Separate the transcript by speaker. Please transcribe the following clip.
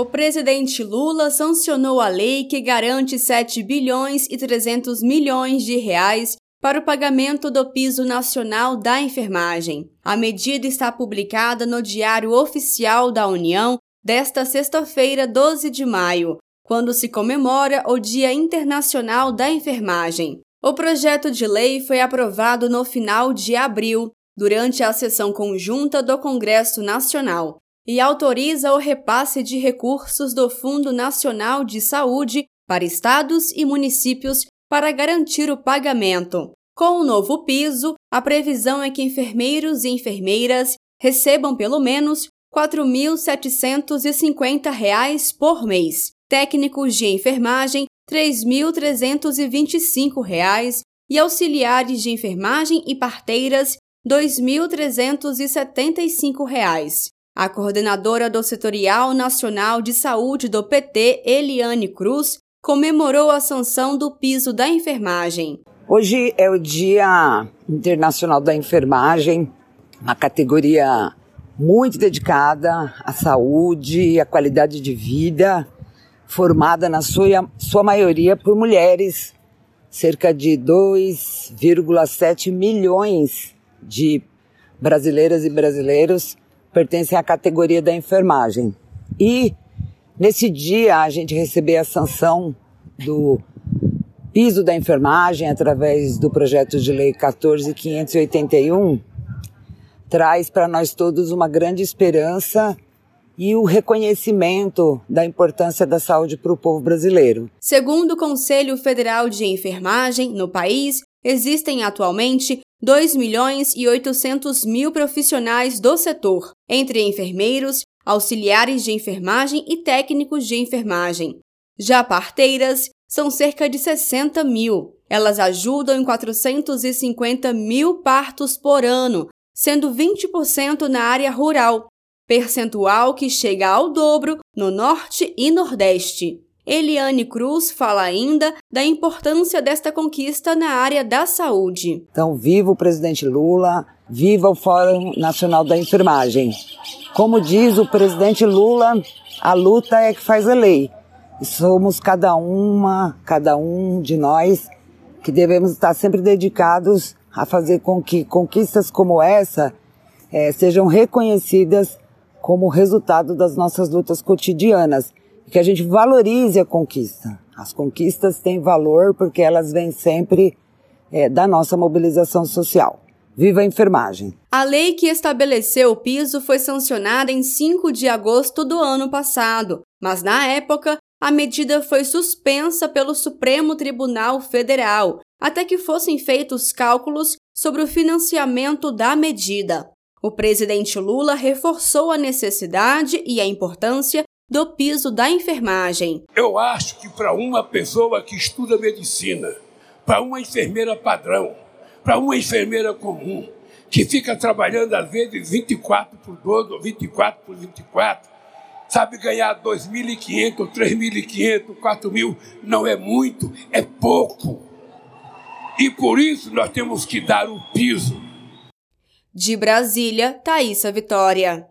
Speaker 1: o presidente Lula sancionou a lei que garante 7 bilhões e 300 milhões de reais para o pagamento do piso nacional da enfermagem. A medida está publicada no Diário Oficial da União desta sexta-feira, 12 de maio, quando se comemora o Dia Internacional da Enfermagem. O projeto de lei foi aprovado no final de abril, durante a sessão conjunta do Congresso Nacional, e autoriza o repasse de recursos do Fundo Nacional de Saúde para estados e municípios para garantir o pagamento. Com o novo piso, a previsão é que enfermeiros e enfermeiras recebam pelo menos R$ 4.750 por mês, técnicos de enfermagem R$ 3.325 e auxiliares de enfermagem e parteiras R$ 2.375. A coordenadora do Setorial Nacional de Saúde do PT, Eliane Cruz, comemorou a sanção do piso da enfermagem.
Speaker 2: Hoje é o Dia Internacional da Enfermagem, uma categoria muito dedicada à saúde e à qualidade de vida, formada na sua, sua maioria por mulheres, cerca de 2,7 milhões de brasileiras e brasileiros pertencem à categoria da enfermagem. E nesse dia a gente recebeu a sanção do piso da enfermagem através do projeto de lei 14581 traz para nós todos uma grande esperança e o reconhecimento da importância da saúde para o povo brasileiro.
Speaker 1: Segundo o Conselho Federal de Enfermagem, no país existem atualmente 2 milhões e 800 mil profissionais do setor, entre enfermeiros, auxiliares de enfermagem e técnicos de enfermagem. Já parteiras são cerca de 60 mil. Elas ajudam em 450 mil partos por ano, sendo 20% na área rural, percentual que chega ao dobro no Norte e Nordeste. Eliane Cruz fala ainda da importância desta conquista na área da saúde.
Speaker 2: Então, viva o presidente Lula, viva o Fórum Nacional da Enfermagem. Como diz o presidente Lula, a luta é que faz a lei. Somos cada uma, cada um de nós que devemos estar sempre dedicados a fazer com que conquistas como essa é, sejam reconhecidas como resultado das nossas lutas cotidianas que a gente valorize a conquista. As conquistas têm valor porque elas vêm sempre é, da nossa mobilização social. Viva a enfermagem!
Speaker 1: A lei que estabeleceu o piso foi sancionada em 5 de agosto do ano passado, mas na época a medida foi suspensa pelo Supremo Tribunal Federal até que fossem feitos cálculos sobre o financiamento da medida. O presidente Lula reforçou a necessidade e a importância do piso da enfermagem.
Speaker 3: Eu acho que para uma pessoa que estuda medicina, para uma enfermeira padrão, para uma enfermeira comum, que fica trabalhando às vezes 24 por 12 ou 24 por 24, sabe ganhar 2.500, 3.500, 4.000, não é muito, é pouco. E por isso nós temos que dar o piso.
Speaker 1: De Brasília, Thaisa Vitória.